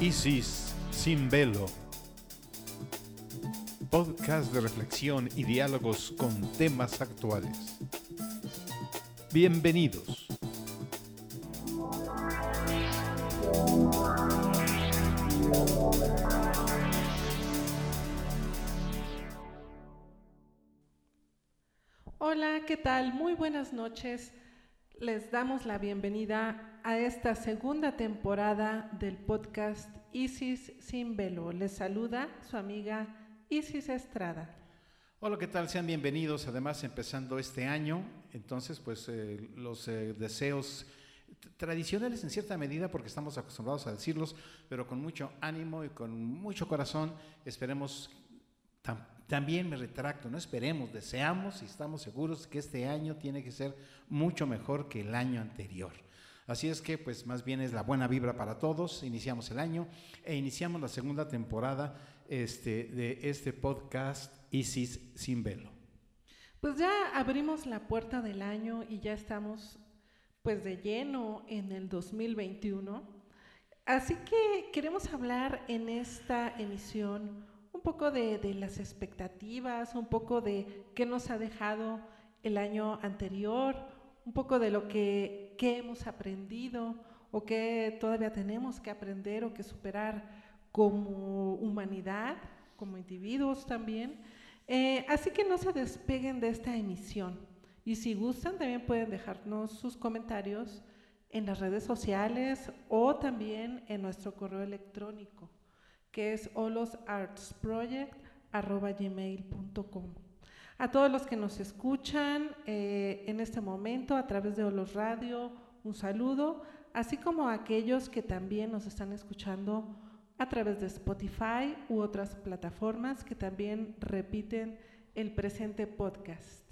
Isis sin velo. Podcast de reflexión y diálogos con temas actuales. Bienvenidos. ¿Qué tal? Muy buenas noches. Les damos la bienvenida a esta segunda temporada del podcast Isis sin velo. Les saluda su amiga Isis Estrada. Hola, ¿qué tal? Sean bienvenidos. Además, empezando este año, entonces, pues eh, los eh, deseos tradicionales en cierta medida, porque estamos acostumbrados a decirlos, pero con mucho ánimo y con mucho corazón, esperemos también me retracto, no esperemos, deseamos y estamos seguros que este año tiene que ser mucho mejor que el año anterior. Así es que, pues más bien es la buena vibra para todos. Iniciamos el año e iniciamos la segunda temporada este, de este podcast Isis sin velo. Pues ya abrimos la puerta del año y ya estamos pues de lleno en el 2021. Así que queremos hablar en esta emisión poco de, las expectativas, un poco de qué nos ha dejado el año anterior, un poco de lo que, hemos aprendido o qué todavía tenemos que aprender o que superar como humanidad, como individuos también. Eh, así que no se despeguen de esta emisión. Y si gustan, también pueden dejarnos sus comentarios en las redes sociales o también en nuestro correo electrónico que es olosartsproject.gmail.com. A todos los que nos escuchan eh, en este momento a través de Olos Radio, un saludo, así como a aquellos que también nos están escuchando a través de Spotify u otras plataformas que también repiten el presente podcast.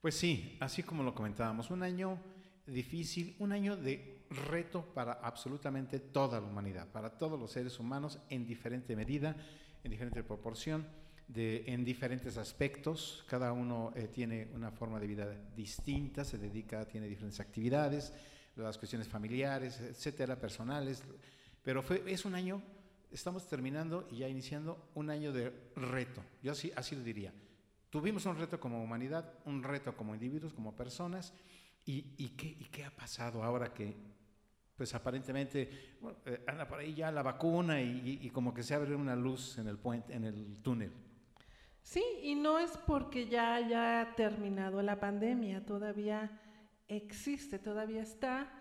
Pues sí, así como lo comentábamos, un año difícil, un año de reto para absolutamente toda la humanidad, para todos los seres humanos en diferente medida, en diferente proporción, de, en diferentes aspectos. Cada uno eh, tiene una forma de vida distinta, se dedica, tiene diferentes actividades, las cuestiones familiares, etcétera, personales. Pero fue, es un año, estamos terminando y ya iniciando un año de reto. Yo así, así lo diría. Tuvimos un reto como humanidad, un reto como individuos, como personas ¿Y, qué, qué, ha pasado ahora que, pues aparentemente, eh, anda por ahí ya la vacuna y, como que se abre una luz en el, puente, en el túnel? Sí, y no es porque ya haya terminado la pandemia, todavía existe, todavía está,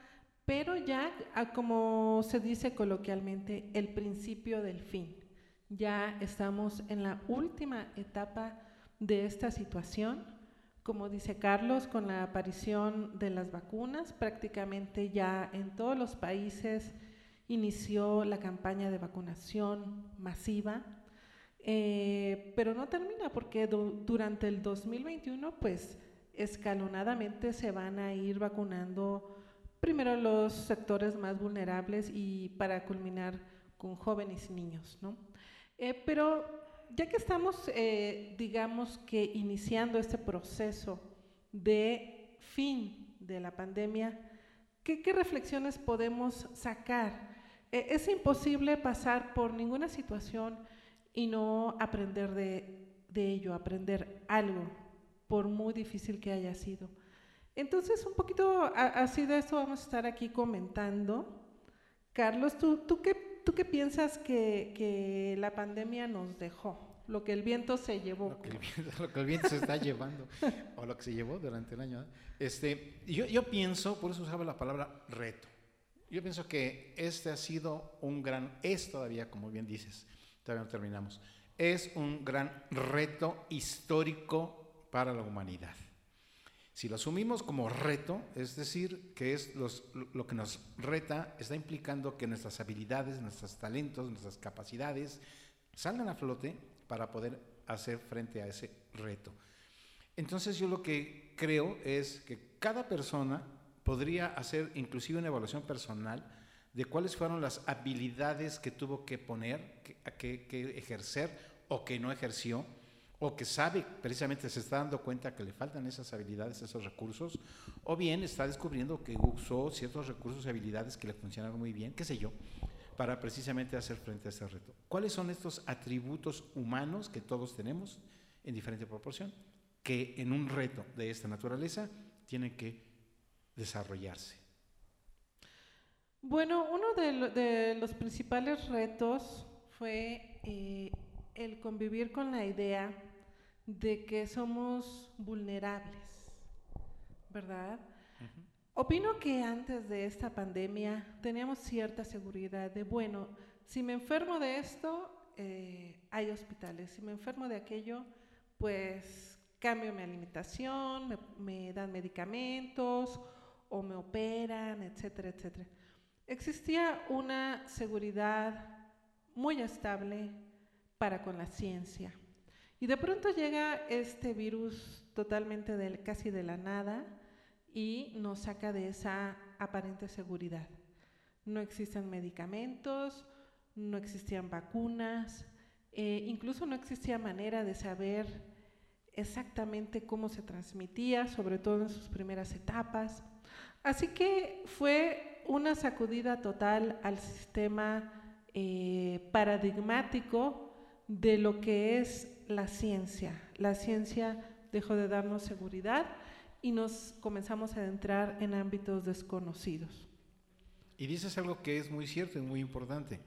pero ya, ah, como se dice coloquialmente, el principio del fin. Ya estamos en la última etapa de esta situación como dice Carlos, con la aparición de las vacunas, prácticamente ya en todos los países inició la campaña de vacunación masiva, eh, pero no termina porque durante el 2021 pues escalonadamente se van a ir vacunando primero los sectores más vulnerables y para culminar con jóvenes y niños, ¿no? Eh, pero ya que estamos, eh, digamos que iniciando este proceso de fin de la pandemia, ¿qué, reflexiones podemos sacar? Eh, es imposible pasar por ninguna situación y no aprender de, ello, aprender algo, por muy difícil que haya sido. Entonces, un poquito así de esto vamos a estar aquí comentando. Carlos, ¿tú, tú qué ¿Tú qué piensas que, la pandemia nos dejó? Lo que el viento se llevó. Lo que el viento, se está llevando, o lo que se llevó durante el año. Este, yo, yo pienso, por eso usaba la palabra reto. Yo pienso que este ha sido un gran, es todavía, como bien dices, todavía no terminamos, es un gran reto histórico para la humanidad. Si lo asumimos como reto, es decir, que es lo que nos reta, está implicando que nuestras habilidades, nuestros talentos, nuestras capacidades salgan a flote para poder hacer frente a ese reto. Entonces yo lo que creo es que cada persona podría hacer inclusive una evaluación personal de cuáles fueron las habilidades que tuvo que poner, que, que ejercer o que no ejerció, o que sabe, precisamente se está dando cuenta que le faltan esas habilidades, esos recursos, o bien está descubriendo que usó ciertos recursos y habilidades que le funcionaron muy bien, qué sé yo, para precisamente hacer frente a ese reto. ¿Cuáles son estos atributos humanos que todos tenemos en diferente proporción, que en un reto de esta naturaleza tienen que desarrollarse? Bueno, uno de, los principales retos fue eh, el convivir con la idea de que somos vulnerables, ¿verdad? Opino que antes de esta pandemia teníamos cierta seguridad de, bueno, si me enfermo de esto, eh, hay hospitales, si me enfermo de aquello, pues cambio mi alimentación, me dan medicamentos o me operan, etcétera, etcétera. Existía una seguridad muy estable para con la ciencia. Y de pronto llega este virus totalmente casi de la nada y nos saca de esa aparente seguridad. No existen medicamentos, no existían vacunas, eh, incluso no existía manera de saber exactamente cómo se transmitía, sobre todo en sus primeras etapas. Así que fue una sacudida total al sistema eh, paradigmático de lo que es la ciencia. La ciencia dejó de darnos seguridad y nos comenzamos a adentrar en ámbitos desconocidos. Y dices algo que es muy cierto y muy importante.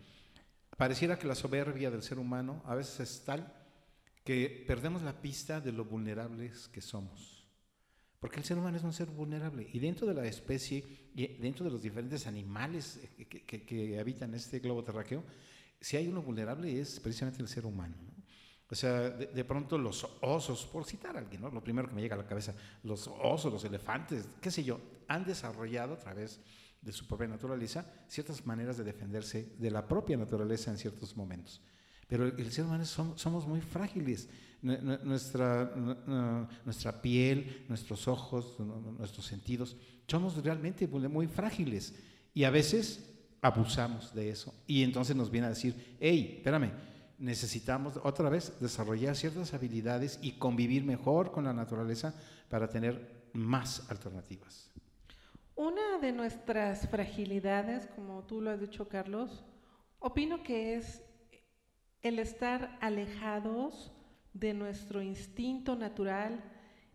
Pareciera que la soberbia del ser humano a veces es tal que perdemos la pista de lo vulnerables que somos. Porque el ser humano es un ser vulnerable. Y dentro de la especie, y dentro de los diferentes animales que, habitan este globo terráqueo, si hay uno vulnerable es precisamente el ser humano. O sea, de, pronto los osos, por citar a alguien, ¿no? lo primero que me llega a la cabeza, los osos, los elefantes, qué sé yo, han desarrollado a través de su propia naturaleza ciertas maneras de defenderse de la propia naturaleza en ciertos momentos. Pero el, ser humano somos, muy frágiles. Nuestra, nuestra piel, nuestros ojos, nuestros sentidos, somos realmente muy frágiles. Y a veces abusamos de eso. Y entonces nos viene a decir, hey, espérame, necesitamos otra vez desarrollar ciertas habilidades y convivir mejor con la naturaleza para tener más alternativas. Una de nuestras fragilidades, como tú lo has dicho, Carlos, opino que es el estar alejados de nuestro instinto natural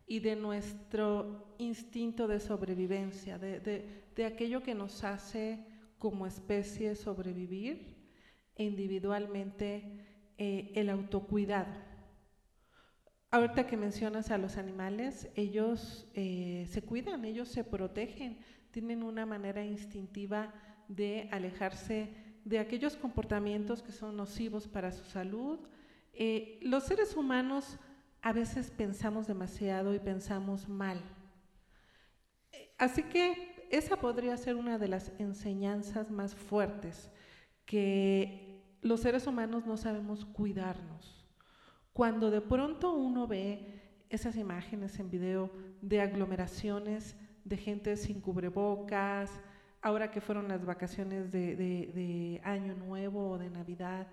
y de nuestro instinto de sobrevivencia, de, aquello que nos hace como especie sobrevivir individualmente eh, el autocuidado. Ahorita que mencionas a los animales, ellos eh, se cuidan, ellos se protegen, tienen una manera instintiva de alejarse de aquellos comportamientos que son nocivos para su salud. Eh, los seres humanos a veces pensamos demasiado y pensamos mal. Así que esa podría ser una de las enseñanzas más fuertes que los seres humanos no sabemos cuidarnos. Cuando de pronto uno ve esas imágenes en video de aglomeraciones de gente sin cubrebocas, ahora que fueron las vacaciones de, Año Nuevo o de Navidad,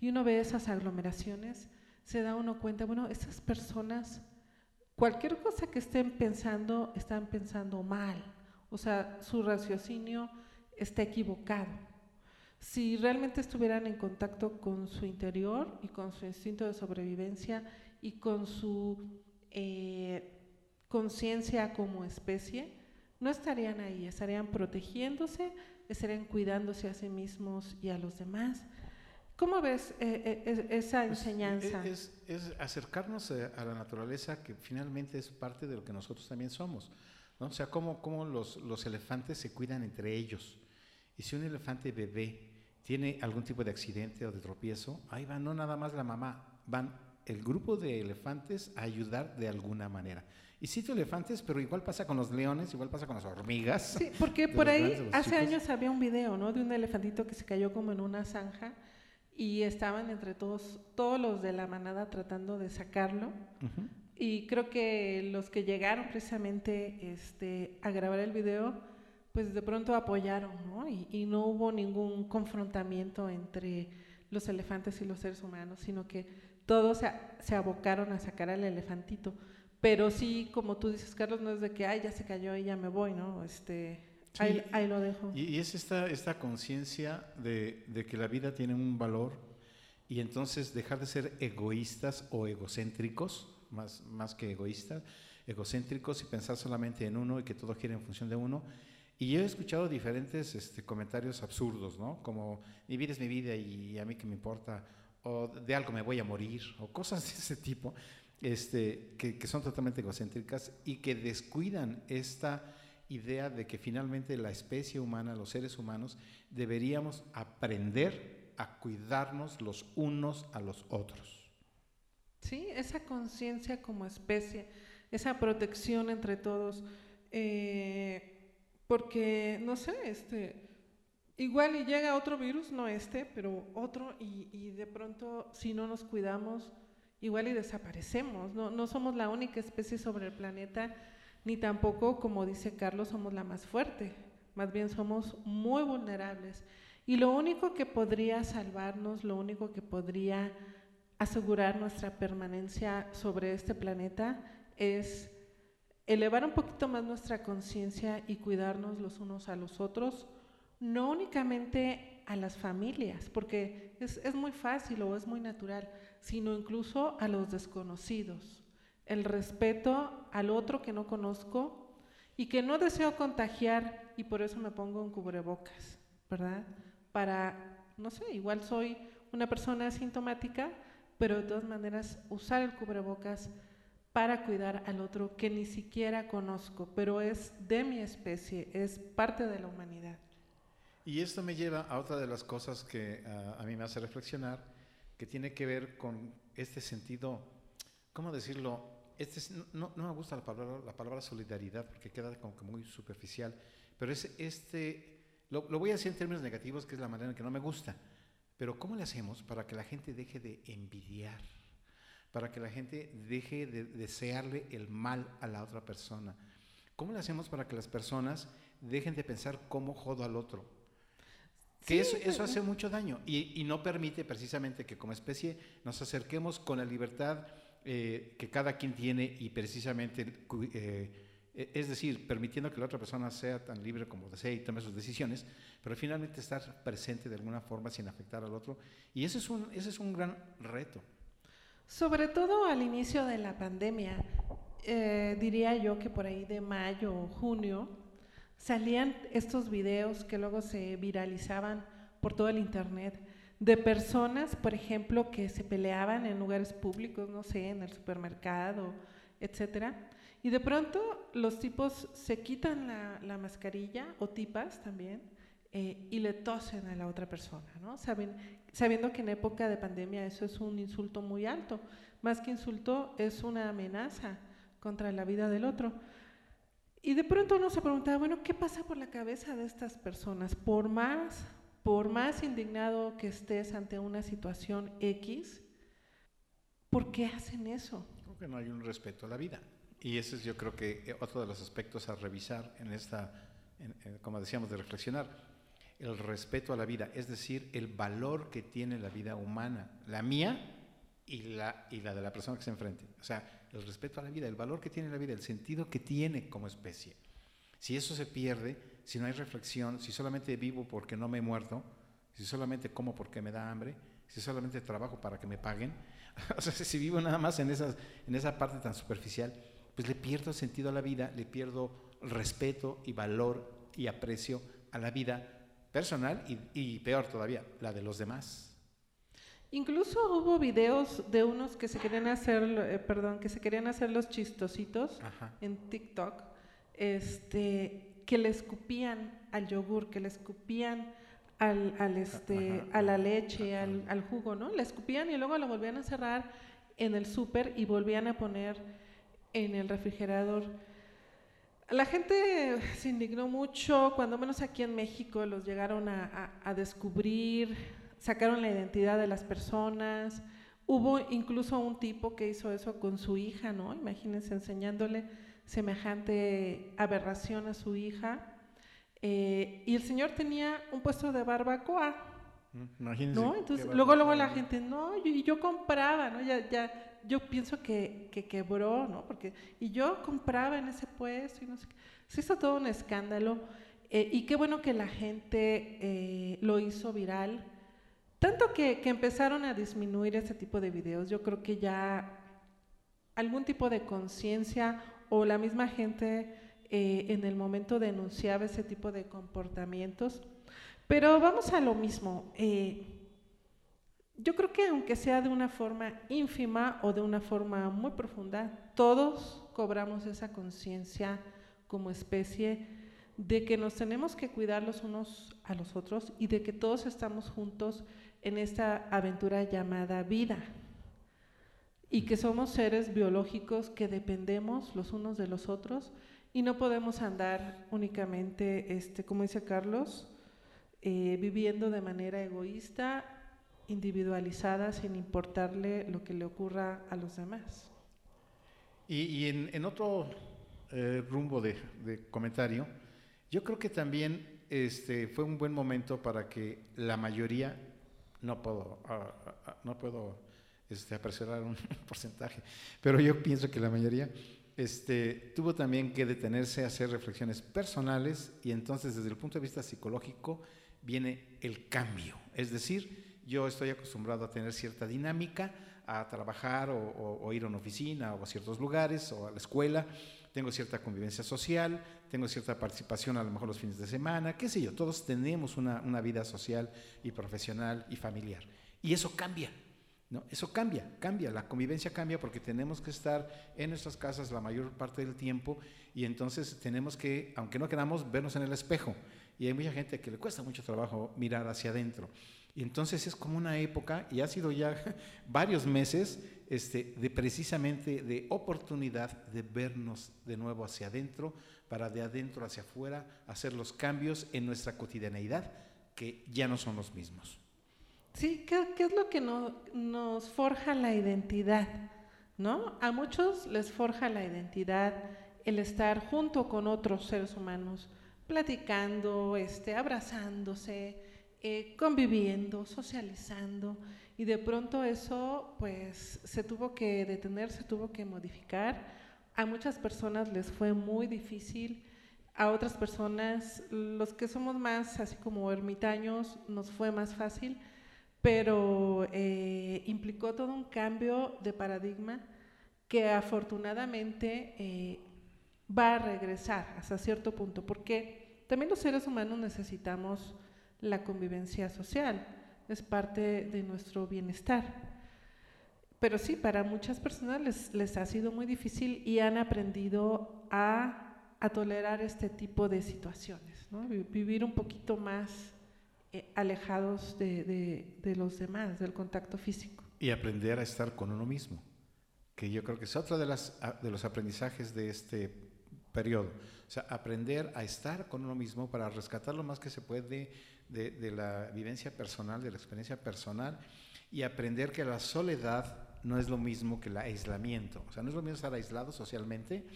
y uno ve esas aglomeraciones, se da uno cuenta, bueno, esas personas, cualquier cosa que estén pensando, están pensando mal, o sea, su raciocinio está equivocado. Si realmente estuvieran en contacto con su interior y con su instinto de sobrevivencia y con su eh, conciencia como especie, no estarían ahí, estarían protegiéndose, estarían cuidándose a sí mismos y a los demás. ¿Cómo ves eh, eh, esa pues, enseñanza? Es, acercarnos a la naturaleza que finalmente es parte de lo que nosotros también somos. ¿No? O sea, cómo, cómo los, los, elefantes se cuidan entre ellos. Y si un elefante bebé tiene algún tipo de accidente o de tropiezo, ahí va no nada más la mamá, van el grupo de elefantes a ayudar de alguna manera. Y cito elefantes, pero igual pasa con los leones, igual pasa con las hormigas. Sí, porque por ahí hace años había un video, ¿no? De un elefantito que se cayó como en una zanja y estaban entre todos, todos los de la manada tratando de sacarlo. Y creo que los que llegaron precisamente este, a grabar el video pues de pronto apoyaron, ¿no? Y, no hubo ningún confrontamiento entre los elefantes y los seres humanos, sino que todos se, se abocaron a sacar al elefantito. Pero sí, como tú dices, Carlos, no es de que, ay, ya se cayó y ya me voy, ¿no? Este, Sí, ahí, ahí lo dejo. Y, y es esta, esta conciencia de, de que la vida tiene un valor y entonces dejar de ser egoístas o egocéntricos, más, más que egoístas, egocéntricos y pensar solamente en uno y que todo gira en función de uno. Y yo he escuchado diferentes este, comentarios absurdos, ¿no? Como mi vida es mi vida y a mí que me importa, o de algo me voy a morir, o cosas de ese tipo, este, que, que son totalmente egocéntricas y que descuidan esta idea de que finalmente la especie humana, los seres humanos, deberíamos aprender a cuidarnos los unos a los otros. Sí, esa conciencia como especie, esa protección entre todos, eh, porque, no sé, este, igual y llega otro virus, no este, pero otro, y, y de pronto, si no nos cuidamos, igual y desaparecemos, no, no somos la única especie sobre el planeta, ni tampoco, como dice Carlos, somos la más fuerte, más bien somos muy vulnerables. Y lo único que podría salvarnos, lo único que podría asegurar nuestra permanencia sobre este planeta es elevar un poquito más nuestra conciencia y cuidarnos los unos a los otros, no únicamente a las familias, porque es, es, muy fácil o es muy natural, sino incluso a los desconocidos. El respeto al otro que no conozco y que no deseo contagiar y por eso me pongo un cubrebocas, ¿verdad? Para, no sé, igual soy una persona asintomática, pero de todas maneras usar el cubrebocas para cuidar al otro que ni siquiera conozco, pero es de mi especie, es parte de la humanidad. Y esto me lleva a otra de las cosas que uh, a mí me hace reflexionar, que tiene que ver con este sentido, ¿cómo decirlo? Este es, no, no, me gusta la palabra, la palabra solidaridad porque queda como que muy superficial, pero es este, lo, lo voy a decir en términos negativos, que es la manera en que no me gusta, pero ¿cómo le hacemos para que la gente deje de envidiar? Para que la gente deje de desearle el mal a la otra persona. ¿Cómo le hacemos para que las personas dejen de pensar cómo jodo al otro? Que sí, eso, eso, hace mucho daño y, y, no permite precisamente que como especie nos acerquemos con la libertad eh, que cada quien tiene y precisamente, eh, es decir, permitiendo que la otra persona sea tan libre como desee y tome sus decisiones, pero finalmente estar presente de alguna forma sin afectar al otro. Y ese es un, ese es un gran reto. Sobre todo al inicio de la pandemia, eh, diría yo que por ahí de mayo o junio, salían estos videos que luego se viralizaban por todo el internet de personas, por ejemplo, que se peleaban en lugares públicos, no sé, en el supermercado, etcétera. Y de pronto los tipos se quitan la, la mascarilla, o tipas también, eh, y le tosen a la otra persona, ¿no? Saben, sabiendo que en época de pandemia eso es un insulto muy alto. Más que insulto, es una amenaza contra la vida del otro. Y de pronto uno se preguntaba, bueno, ¿qué pasa por la cabeza de estas personas? Por más, por más indignado que estés ante una situación X, ¿por qué hacen eso? Porque no hay un respeto a la vida. Y ese es yo creo que otro de los aspectos a revisar en esta, en, en, como decíamos, de reflexionar. El respeto a la vida, es decir, el valor que tiene la vida humana, la mía y la, y la de la persona que se enfrente. O sea, el respeto a la vida, el valor que tiene la vida, el sentido que tiene como especie. Si eso se pierde, si no hay reflexión, si solamente vivo porque no me he muerto, si solamente como porque me da hambre, si solamente trabajo para que me paguen, o sea, si vivo nada más en, esas, en esa parte tan superficial, pues le pierdo sentido a la vida, le pierdo respeto y valor y aprecio a la vida personal y, y peor todavía, la de los demás. Incluso hubo videos de unos que se querían hacer, eh, perdón, que se querían hacer los chistositos Ajá. en TikTok, este, que le escupían al yogur, que le escupían al, al este, Ajá. a la leche, al, al, jugo, ¿no? Le escupían y luego lo volvían a cerrar en el súper y volvían a poner en el refrigerador. La gente se indignó mucho, cuando menos aquí en México los llegaron a, a, a descubrir, sacaron la identidad de las personas. Hubo incluso un tipo que hizo eso con su hija, ¿no? Imagínense enseñándole semejante aberración a su hija. Eh, y el señor tenía un puesto de barbacoa, Mm, imagínense. ¿No? Entonces, luego, luego la gente, no, y yo, compraba, ¿no? Ya, ya, yo pienso que, que, quebró, ¿no? Porque, y yo compraba en ese puesto y no sé qué. Se hizo todo un escándalo. Eh, y qué bueno que la gente eh, lo hizo viral. Tanto que, que empezaron a disminuir ese tipo de videos. Yo creo que ya algún tipo de conciencia o la misma gente eh, en el momento denunciaba ese tipo de comportamientos. Pero vamos a lo mismo. Eh, yo creo que aunque sea de una forma ínfima o de una forma muy profunda, todos cobramos esa conciencia como especie de que nos tenemos que cuidar los unos a los otros y de que todos estamos juntos en esta aventura llamada vida. Y que somos seres biológicos que dependemos los unos de los otros y no podemos andar únicamente, este, como dice Carlos, eh, viviendo de manera egoísta, individualizada, sin importarle lo que le ocurra a los demás. Y, en, otro eh, rumbo de, comentario, yo creo que también este, fue un buen momento para que la mayoría, no puedo, ah, ah, no puedo este, apresurar un porcentaje, pero yo pienso que la mayoría este, tuvo también que detenerse a hacer reflexiones personales y entonces desde el punto de vista psicológico viene el cambio. Es decir, yo estoy acostumbrado a tener cierta dinámica, a trabajar o, ir a una oficina o a ciertos lugares o a la escuela, tengo cierta convivencia social, tengo cierta participación a lo mejor los fines de semana, qué sé yo, todos tenemos una, una vida social y profesional y familiar. Y eso cambia ¿no? Eso cambia, cambia, la convivencia cambia porque tenemos que estar en nuestras casas la mayor parte del tiempo y entonces tenemos que, aunque no queramos, vernos en el espejo. Y hay mucha gente que le cuesta mucho trabajo mirar hacia adentro. Y entonces es como una época, y ha sido ya varios meses, este, de precisamente de oportunidad de vernos de nuevo hacia adentro, para de adentro hacia afuera hacer los cambios en nuestra cotidianeidad que ya no son los mismos. Sí, ¿qué, es lo que nos forja la identidad? ¿No? A muchos les forja la identidad el estar junto con otros seres humanos, platicando, este, abrazándose, eh, conviviendo, socializando, y de pronto eso pues se tuvo que detener, se tuvo que modificar. A muchas personas les fue muy difícil, a otras personas, los que somos más así como ermitaños, nos fue más fácil pero eh, implicó todo un cambio de paradigma que afortunadamente eh, va a regresar hasta cierto punto, porque también los seres humanos necesitamos la convivencia social, es parte de nuestro bienestar. Pero sí, para muchas personas les, les ha sido muy difícil y han aprendido a, a tolerar este tipo de situaciones, vivir un poquito más eh, alejados de, de, los demás, del contacto físico. Y aprender a estar con uno mismo, que yo creo que es otro de, las, de los aprendizajes de este periodo. O sea, aprender a estar con uno mismo para rescatar lo más que se puede de, la vivencia personal, de la experiencia personal, y aprender que la soledad no es lo mismo que el aislamiento. O sea, no es lo mismo estar aislado socialmente,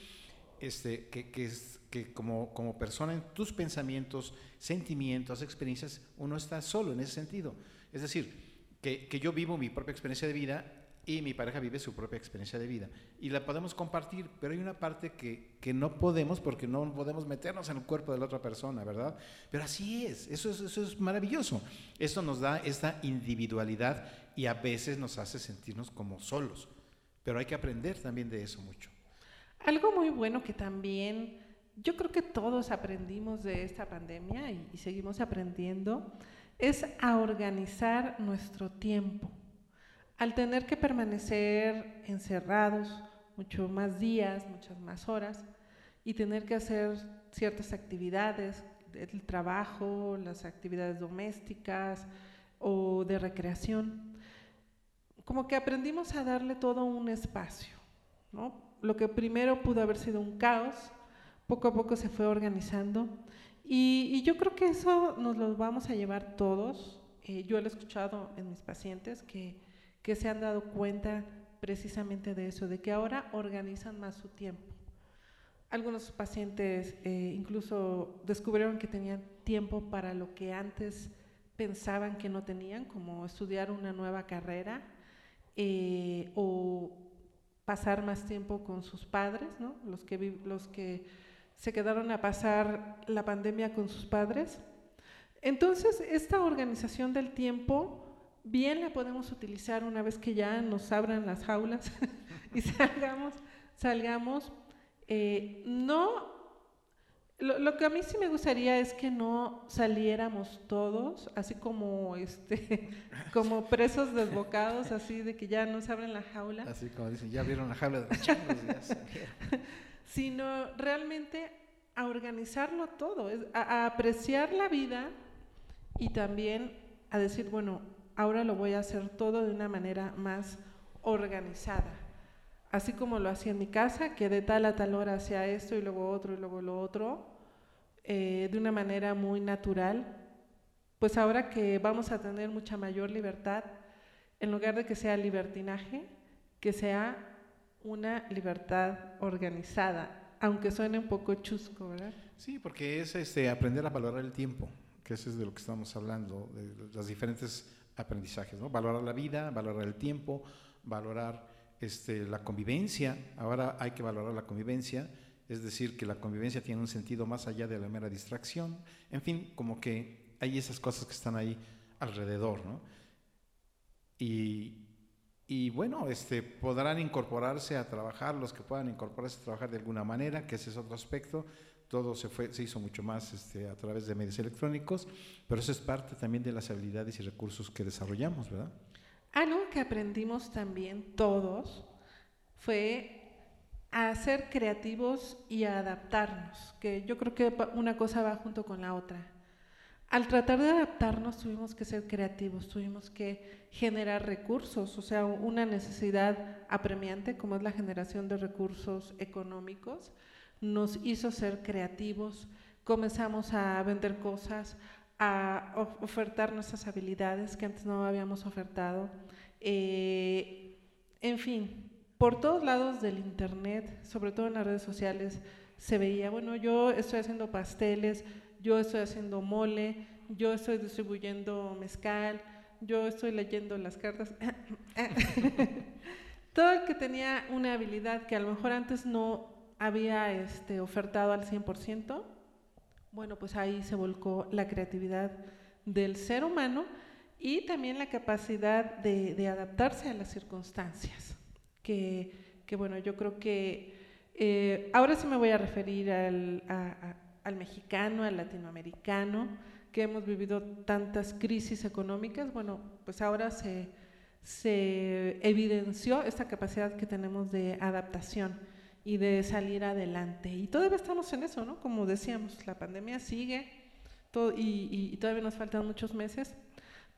este, que, que como, como persona en tus pensamientos, sentimientos, experiencias, uno está solo en ese sentido. Es decir, que, que, yo vivo mi propia experiencia de vida y mi pareja vive su propia experiencia de vida. Y la podemos compartir, pero hay una parte que, que no podemos porque no podemos meternos en el cuerpo de la otra persona, ¿verdad? Pero así es, eso es, eso es maravilloso. Esto nos da esta individualidad y a veces nos hace sentirnos como solos. Pero hay que aprender también de eso mucho. Algo muy bueno que también yo creo que todos aprendimos de esta pandemia y, seguimos aprendiendo es a organizar nuestro tiempo. Al tener que permanecer encerrados mucho más días, muchas más horas y tener que hacer ciertas actividades, el trabajo, las actividades domésticas o de recreación, como que aprendimos a darle todo un espacio, ¿no? lo que primero pudo haber sido un caos, poco a poco se fue organizando. Y, yo creo que eso nos lo vamos a llevar todos. Eh, yo lo he escuchado en mis pacientes que, que se han dado cuenta precisamente de eso, de que ahora organizan más su tiempo. Algunos pacientes eh, incluso descubrieron que tenían tiempo para lo que antes pensaban que no tenían, como estudiar una nueva carrera eh, o pasar más tiempo con sus padres, ¿no? los, que, los que se quedaron a pasar la pandemia con sus padres. Entonces, esta organización del tiempo bien la podemos utilizar una vez que ya nos abran las jaulas y salgamos, salgamos. Eh, no, lo, que a mí sí me gustaría es que no saliéramos todos, así como este, como presos desbocados, así de que ya nos abren la jaula. Así como dicen, ya vieron la jaula de los changos, Sino realmente a organizarlo todo, a apreciar la vida y también a decir, bueno, ahora lo voy a hacer todo de una manera más organizada. Así como lo hacía en mi casa, que de tal a tal hora hacía esto y luego otro y luego lo otro, eh, de una manera muy natural, pues ahora que vamos a tener mucha mayor libertad, en lugar de que sea libertinaje, que sea una libertad organizada, aunque suene un poco chusco, ¿verdad? Sí, porque es este, aprender a valorar el tiempo, que eso es de lo que estamos hablando, de las diferentes aprendizajes, ¿no? Valorar la vida, valorar el tiempo, valorar este, la convivencia. Ahora hay que valorar la convivencia, es decir, que la convivencia tiene un sentido más allá de la mera distracción. En fin, como que hay esas cosas que están ahí alrededor, ¿no? Y, y bueno, este, podrán incorporarse a trabajar, los que puedan incorporarse a trabajar de alguna manera, que ese es otro aspecto, todo se, fue, se hizo mucho más este, a través de medios electrónicos, pero eso es parte también de las habilidades y recursos que desarrollamos, ¿verdad? Algo que aprendimos también todos fue a ser creativos y a adaptarnos, que yo creo que una cosa va junto con la otra. Al tratar de adaptarnos tuvimos que ser creativos, tuvimos que generar recursos, o sea, una necesidad apremiante como es la generación de recursos económicos, nos hizo ser creativos, comenzamos a vender cosas, a ofertar nuestras habilidades que antes no habíamos ofertado. Eh, en fin, por todos lados del Internet, sobre todo en las redes sociales, se veía, bueno, yo estoy haciendo pasteles, yo estoy haciendo mole, yo estoy distribuyendo mezcal, yo estoy leyendo las cartas. todo el que tenía una habilidad que a lo mejor antes no había este, ofertado al 100%, bueno, pues ahí se volcó la creatividad del ser humano y también la capacidad de, adaptarse a las circunstancias. Que, bueno, yo creo que eh, ahora sí me voy a referir al, al mexicano, al latinoamericano, que hemos vivido tantas crisis económicas. Bueno, pues ahora se, se evidenció esta capacidad que tenemos de adaptación y de salir adelante. Y todavía estamos en eso, ¿no? Como decíamos, la pandemia sigue todo, y, todavía nos faltan muchos meses,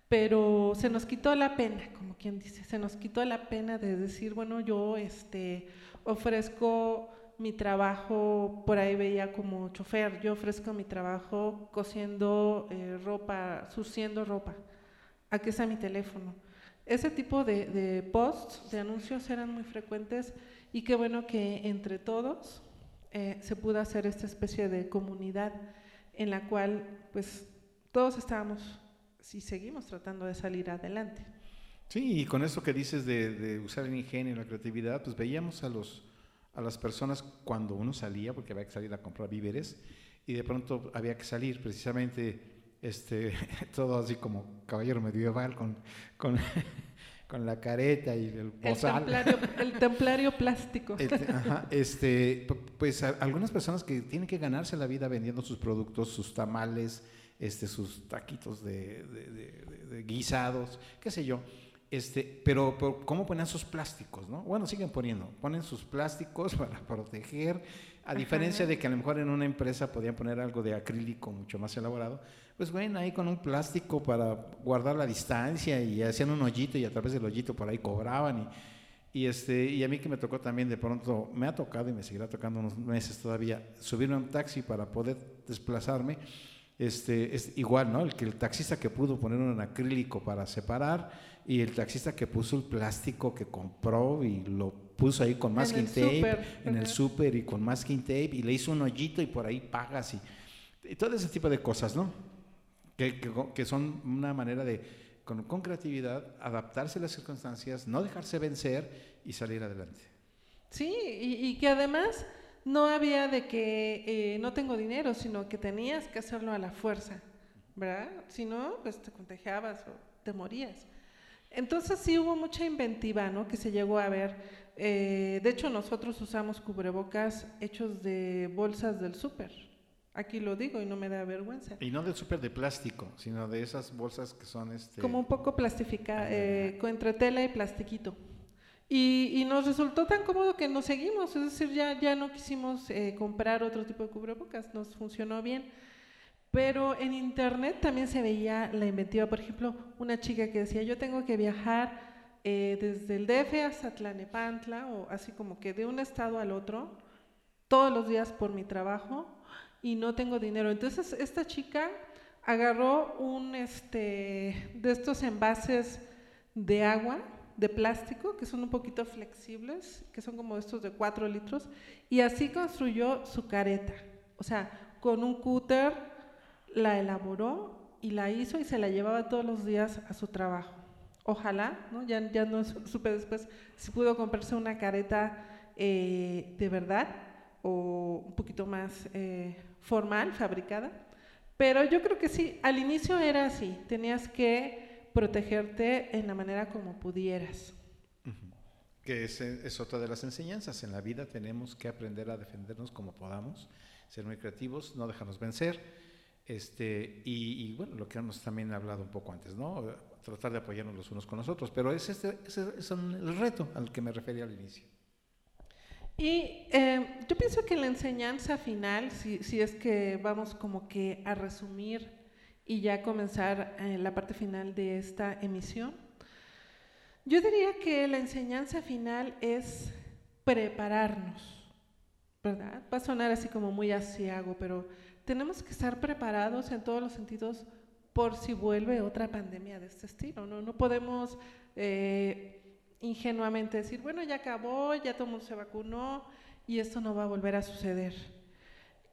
pero se nos quitó la pena, como quien dice, se nos quitó la pena de decir, bueno, yo este, ofrezco mi trabajo, por ahí veía como chofer, yo ofrezco mi trabajo cosiendo eh, ropa, suciendo ropa, aquí está mi teléfono. Ese tipo de, de posts, de anuncios eran muy frecuentes y qué bueno que entre todos eh, se pudo hacer esta especie de comunidad en la cual pues todos estábamos y seguimos tratando de salir adelante. Sí, y con eso que dices de, usar el ingenio y la creatividad, pues veíamos a, los, a las personas cuando uno salía, porque había que salir a comprar víveres, y de pronto había que salir precisamente este, todo así como caballero medieval con, con con la careta y el bozal. El templario, plástico. este, pues algunas personas que tienen que ganarse la vida vendiendo sus productos, sus tamales, este, sus taquitos de, guisados, qué sé yo. Este, pero, pero, ¿cómo ponen sus plásticos? ¿no? Bueno, siguen poniendo, ponen sus plásticos para proteger, a diferencia de que a lo mejor en una empresa podían poner algo de acrílico mucho más elaborado, pues bueno, ahí con un plástico para guardar la distancia y hacían un hoyito y a través del hoyito por ahí cobraban y, y, este, y a mí que me tocó también de pronto, me ha tocado y me seguirá tocando unos meses todavía, subirme a un taxi para poder desplazarme, este, es igual, ¿no? El que el taxista que pudo poner un acrílico para separar y el taxista que puso el plástico que compró y lo puso ahí con masking tape en el súper y con masking tape y le hizo un hoyito y por ahí pagas y, y todo ese tipo de cosas, ¿no? Que, son una manera de, con, creatividad, adaptarse a las circunstancias, no dejarse vencer y salir adelante. Sí, y, y que además no había de que eh, no tengo dinero, sino que tenías que hacerlo a la fuerza, ¿verdad? Si no, pues te contagiabas o te morías. Entonces sí hubo mucha inventiva, ¿no? Que se llegó a ver. Eh, de hecho, nosotros usamos cubrebocas hechos de bolsas del súper. Aquí lo digo y no me da vergüenza. Y no del súper de plástico, sino de esas bolsas que son este... Como un poco plastificadas, eh, entre tela y plastiquito. Y, y, nos resultó tan cómodo que nos seguimos, es decir, ya, ya no quisimos eh, comprar otro tipo de cubrebocas, nos funcionó bien. Pero en internet también se veía la inventiva, por ejemplo, una chica que decía, yo tengo que viajar eh, desde el DF hasta Tlanepantla, o así como que de un estado al otro, todos los días por mi trabajo, y no tengo dinero. Entonces esta chica agarró un este, de estos envases de agua, de plástico, que son un poquito flexibles, que son como estos de 4 litros, y así construyó su careta. O sea, con un cúter la elaboró y la hizo y se la llevaba todos los días a su trabajo. Ojalá, ¿no? Ya, ya no supe después si pudo comprarse una careta eh, de verdad o un poquito más eh, formal, fabricada. Pero yo creo que sí, al inicio era así, tenías que protegerte en la manera como pudieras. Que es, es, otra de las enseñanzas. En la vida tenemos que aprender a defendernos como podamos, ser muy creativos, no dejarnos vencer. Este, y, y bueno, lo que hemos también hablado un poco antes, ¿no? Tratar de apoyarnos los unos con los otros. Pero ese este, es el reto al que me refería al inicio. Y eh, yo pienso que la enseñanza final, si, si es que vamos como que a resumir y ya comenzar eh, la parte final de esta emisión. Yo diría que la enseñanza final es prepararnos, ¿verdad? Va a sonar así como muy asiago, pero tenemos que estar preparados en todos los sentidos por si vuelve otra pandemia de este estilo, ¿no? No podemos eh, ingenuamente decir, bueno, ya acabó, ya todo el mundo se vacunó y esto no va a volver a suceder.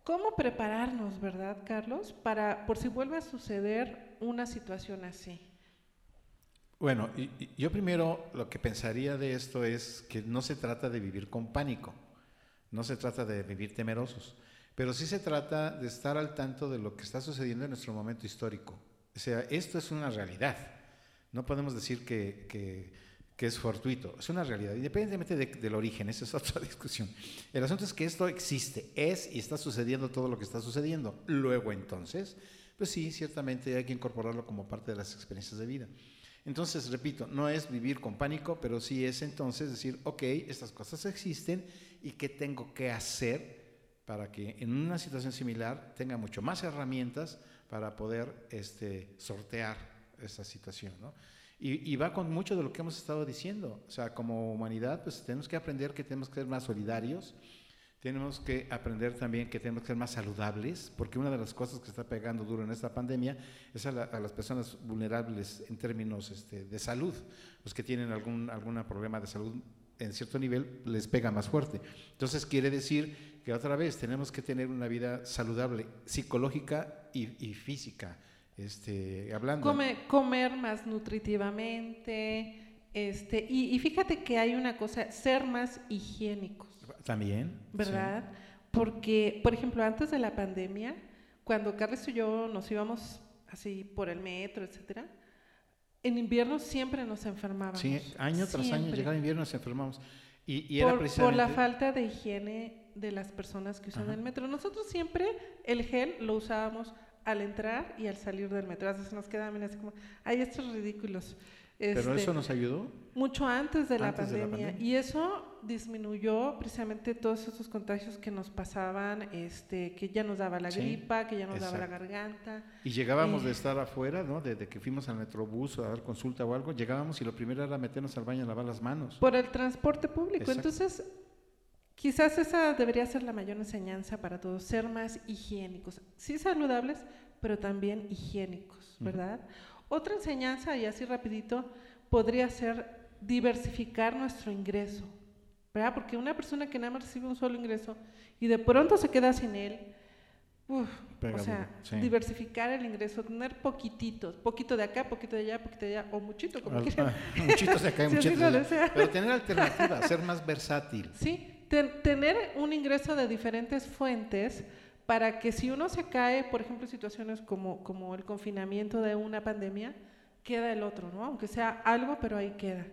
¿Cómo prepararnos, verdad, Carlos, para por si vuelve a suceder una situación así? Bueno, yo primero lo que pensaría de esto es que no se trata de vivir con pánico, no se trata de vivir temerosos, pero sí se trata de estar al tanto de lo que está sucediendo en nuestro momento histórico. O sea, esto es una realidad. No podemos decir que que es fortuito, es una realidad, independientemente de, del origen, esa es otra discusión. El asunto es que esto existe, es y está sucediendo todo lo que está sucediendo. Luego entonces, pues sí, ciertamente hay que incorporarlo como parte de las experiencias de vida. Entonces, repito, no es vivir con pánico, pero sí es entonces decir, ok, estas cosas existen y qué tengo que hacer para que en una situación similar tenga mucho más herramientas para poder este, sortear esa situación. ¿no? Y, va con mucho de lo que hemos estado diciendo. O sea, como humanidad, pues tenemos que aprender que tenemos que ser más solidarios, tenemos que aprender también que tenemos que ser más saludables, porque una de las cosas que está pegando duro en esta pandemia es a, la, a las personas vulnerables en términos este, de salud, los que tienen algún, algún problema de salud en cierto nivel les pega más fuerte. Entonces quiere decir que otra vez tenemos que tener una vida saludable, psicológica y física este, hablando. Come, comer más nutritivamente, este, y, y, fíjate que hay una cosa, ser más higiénicos. También. ¿Verdad? Sí. Porque, por ejemplo, antes de la pandemia, cuando Carlos y yo nos íbamos así por el metro, etcétera, en invierno siempre nos enfermábamos. Sí, año tras siempre. año, llegaba invierno nos enfermamos. Y, y por, era precisamente... por la falta de higiene de las personas que usan Ajá. el metro. Nosotros siempre el gel lo usábamos al entrar y al salir del metro. A veces nos quedaban así como, ay, estos ridículos. Este, ¿Pero eso nos ayudó? Mucho antes, de, antes la de, la pandemia. Y eso disminuyó precisamente todos esos contagios que nos pasaban, este, que ya nos daba la sí, gripa, que ya nos exacto. daba la garganta. Y llegábamos eh, de estar afuera, ¿no? Desde que fuimos al metrobús a dar consulta o algo, llegábamos y lo primero era meternos al baño a lavar las manos. Por el transporte público. Exacto. Entonces, Quizás esa debería ser la mayor enseñanza para todos, ser más higiénicos, sí saludables, pero también higiénicos, ¿verdad? Uh -huh. Otra enseñanza, y así rapidito, podría ser diversificar nuestro ingreso, ¿verdad? Porque una persona que nada más recibe un solo ingreso y de pronto se queda sin él, uf, o sea, sí. diversificar el ingreso, tener poquititos, poquito de acá, poquito de allá, poquito de allá, o muchito, como quieran. muchitos de acá y muchitos de allá. Pero tener alternativas, ser más versátil. Sí, ten- tener un ingreso de diferentes fuentes para que si uno se cae, por ejemplo, situaciones como, como el confinamiento de una pandemia, queda el otro, ¿no? Aunque sea algo, pero ahí queda.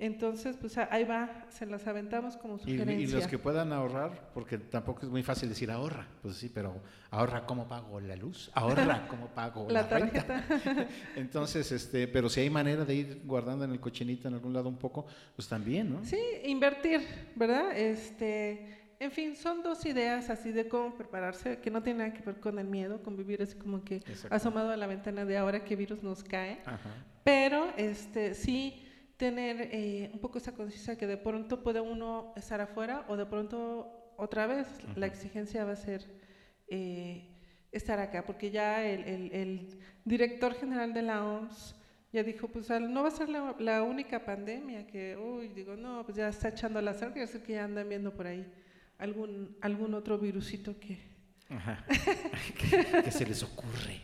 Entonces, pues ahí va, se las aventamos como Y, y sugerencia. los que puedan ahorrar, porque tampoco es muy fácil decir ahorra, pues sí, pero ahorra cómo pago la luz, ahorra cómo pago la, La renta. tarjeta. Entonces, este, pero si hay manera de ir guardando en el cochinito en algún lado un poco, pues también, ¿no? Sí, invertir, ¿verdad? Este, en fin, son dos ideas así de cómo prepararse, que no tienen nada que ver con el miedo, con vivir así como que Exacto. asomado a la ventana de ahora que virus nos cae. Ajá. Pero este, sí tener eh, un poco esa conciencia que de pronto puede uno estar afuera o de pronto otra vez la exigencia va a ser eh, estar acá, porque ya el, el- el director general de la OMS ya dijo, pues no va a ser la, la única pandemia que, uy, digo, no, pues ya está echando la quiere decir que ya andan viendo por ahí algún, algún otro virusito que... Ajá. ¿Qué se les ocurre?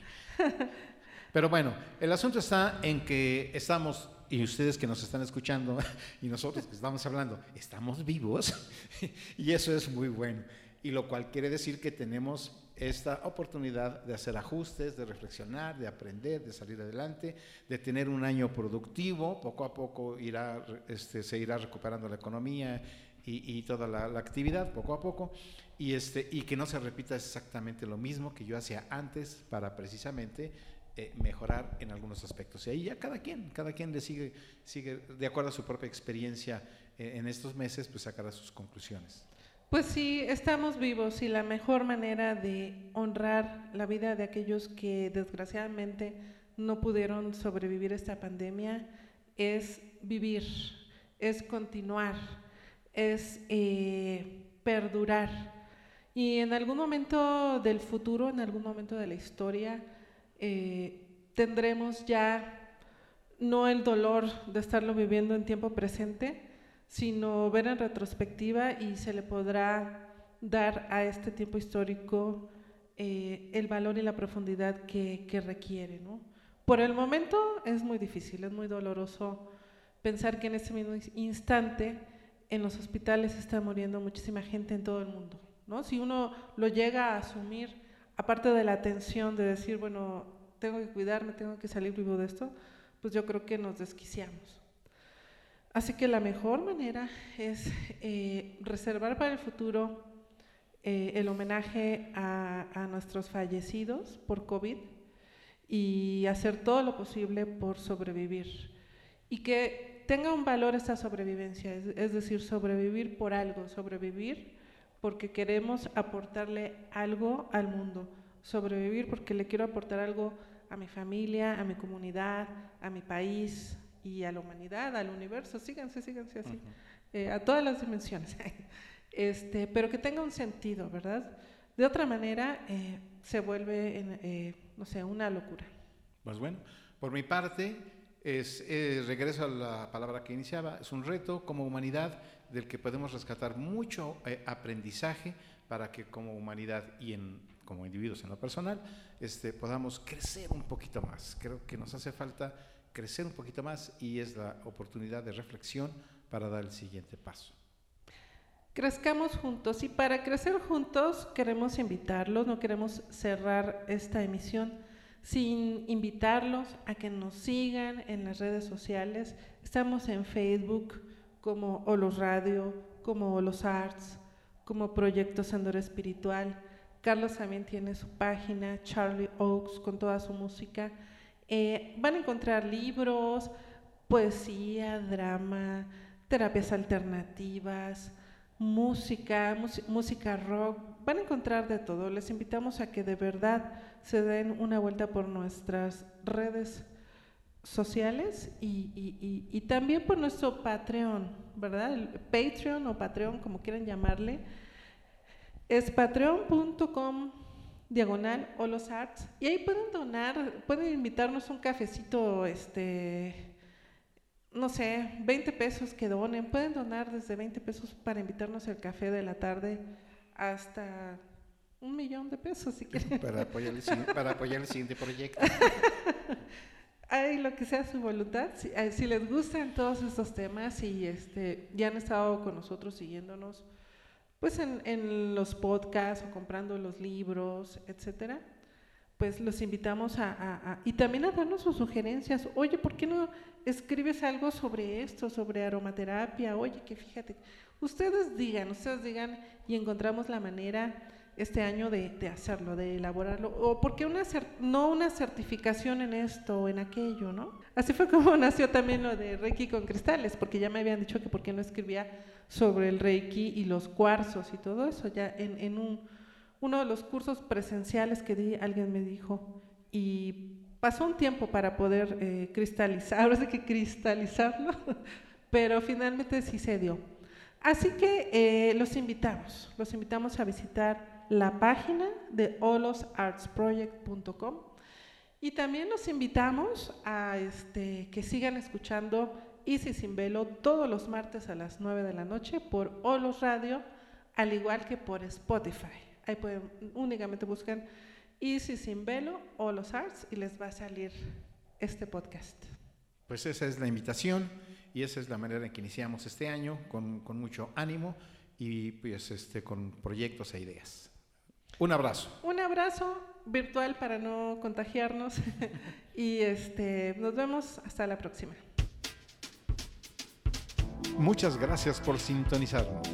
Pero bueno, el asunto está en que estamos, y ustedes que nos están escuchando, y nosotros que estamos hablando, estamos vivos, y eso es muy bueno. Y lo cual quiere decir que tenemos esta oportunidad de hacer ajustes, de reflexionar, de aprender, de salir adelante, de tener un año productivo, poco a poco irá, este, se irá recuperando la economía y, y toda la, la actividad, poco a poco, y, este, y que no se repita exactamente lo mismo que yo hacía antes para precisamente eh, mejorar en algunos aspectos. Y ahí ya cada quien, cada quien le sigue, sigue de acuerdo a su propia experiencia eh, en estos meses, pues sacará sus conclusiones. Pues sí, estamos vivos y la mejor manera de honrar la vida de aquellos que desgraciadamente no pudieron sobrevivir esta pandemia es vivir, es continuar, es eh, perdurar. Y en algún momento del futuro, en algún momento de la historia, eh, tendremos ya no el dolor de estarlo viviendo en tiempo presente, sino ver en retrospectiva y se le podrá dar a este tiempo histórico eh, el valor y la profundidad que, que requiere. Por el momento es muy difícil, es muy doloroso pensar que en este mismo instante en los hospitales está muriendo muchísima gente en todo el mundo. ¿no? Si uno lo llega a asumir, aparte de la tensión de decir, bueno, tengo que cuidarme, tengo que salir vivo de esto, pues yo creo que nos desquiciamos. Así que la mejor manera es eh, reservar para el futuro eh, el homenaje a, a, nuestros fallecidos por COVID y hacer todo lo posible por sobrevivir. Y que tenga un valor esta sobrevivencia, es, es decir, sobrevivir por algo, sobrevivir porque queremos aportarle algo al mundo, sobrevivir porque le quiero aportar algo a mi familia, a mi comunidad, a mi país, y a la humanidad, al universo, síganse, síganse así, uh -huh. eh, a todas las dimensiones, este, pero que tenga un sentido, ¿verdad? De otra manera, eh, se vuelve, en, eh, no sé, una locura. Pues bueno, por mi parte, es, regreso a la palabra que iniciaba, es un reto como humanidad del que podemos rescatar mucho eh, aprendizaje para que como humanidad y en, como individuos en lo personal, este, podamos crecer un poquito más. Creo que nos hace falta crecer un poquito más y es la oportunidad de reflexión para dar el siguiente paso. Crezcamos juntos y para crecer juntos queremos invitarlos, no queremos cerrar esta emisión sin invitarlos a que nos sigan en las redes sociales. Estamos en Facebook como Olos Radio, como Olos Arts, como Proyecto Sandor Espiritual. Carlos también tiene su página, Charlie Oaks, con toda su música. Eh, van a encontrar libros, poesía, drama, terapias alternativas, música, música rock, van a encontrar de todo. Les invitamos a que de verdad se den una vuelta por nuestras redes sociales y, y, y, y también por nuestro Patreon, ¿verdad? El Patreon o Patreon, como quieran llamarle, es patreon.com diagonal o los arts y ahí pueden donar, pueden invitarnos un cafecito, este, no sé, 20 pesos que donen, pueden donar desde 20 pesos para invitarnos el café de la tarde hasta un millón de pesos si quieren. Para apoyar el, para apoyar el siguiente proyecto. Hay lo que sea su voluntad. Si, eh, si, les gustan todos estos temas y este, ya han estado con nosotros siguiéndonos, pues en, en los podcasts o comprando los libros, etcétera, pues los invitamos a, a, a, y también a darnos sus sugerencias. Oye, ¿por qué no escribes algo sobre esto, sobre aromaterapia? Oye, que fíjate, ustedes digan, ustedes digan y encontramos la manera este año de, hacerlo, de elaborarlo, o porque una no una certificación en esto o en aquello, ¿no? Así fue como nació también lo de Reiki con cristales, porque ya me habían dicho que por qué no escribía sobre el Reiki y los cuarzos y todo eso, ya en, en un, uno de los cursos presenciales que di, alguien me dijo, y pasó un tiempo para poder eh, cristalizar, ahora sí que cristalizarlo, pero finalmente sí se dio. Así que eh, los invitamos, los invitamos a visitar la página de olosartsproject.com y también los invitamos a este, que sigan escuchando Easy Sin Velo todos los martes a las 9 de la noche por Olos Radio, al igual que por Spotify. Ahí pueden, únicamente buscan Easy Sin Velo, Olos Arts y les va a salir este podcast. Pues esa es la invitación y esa es la manera en que iniciamos este año, con, con mucho ánimo y pues este, con proyectos e ideas. Un abrazo. Un abrazo virtual para no contagiarnos y este, nos vemos hasta la próxima. Muchas gracias por sintonizarnos.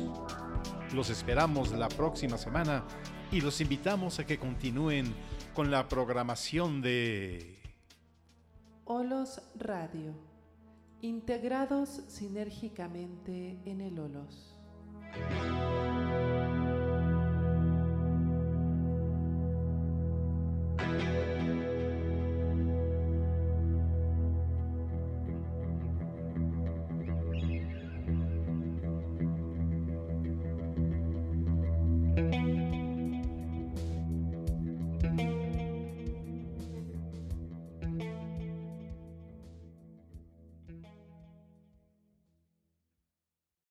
Los esperamos la próxima semana y los invitamos a que continúen con la programación de Olos Radio, integrados sinérgicamente en el Olos.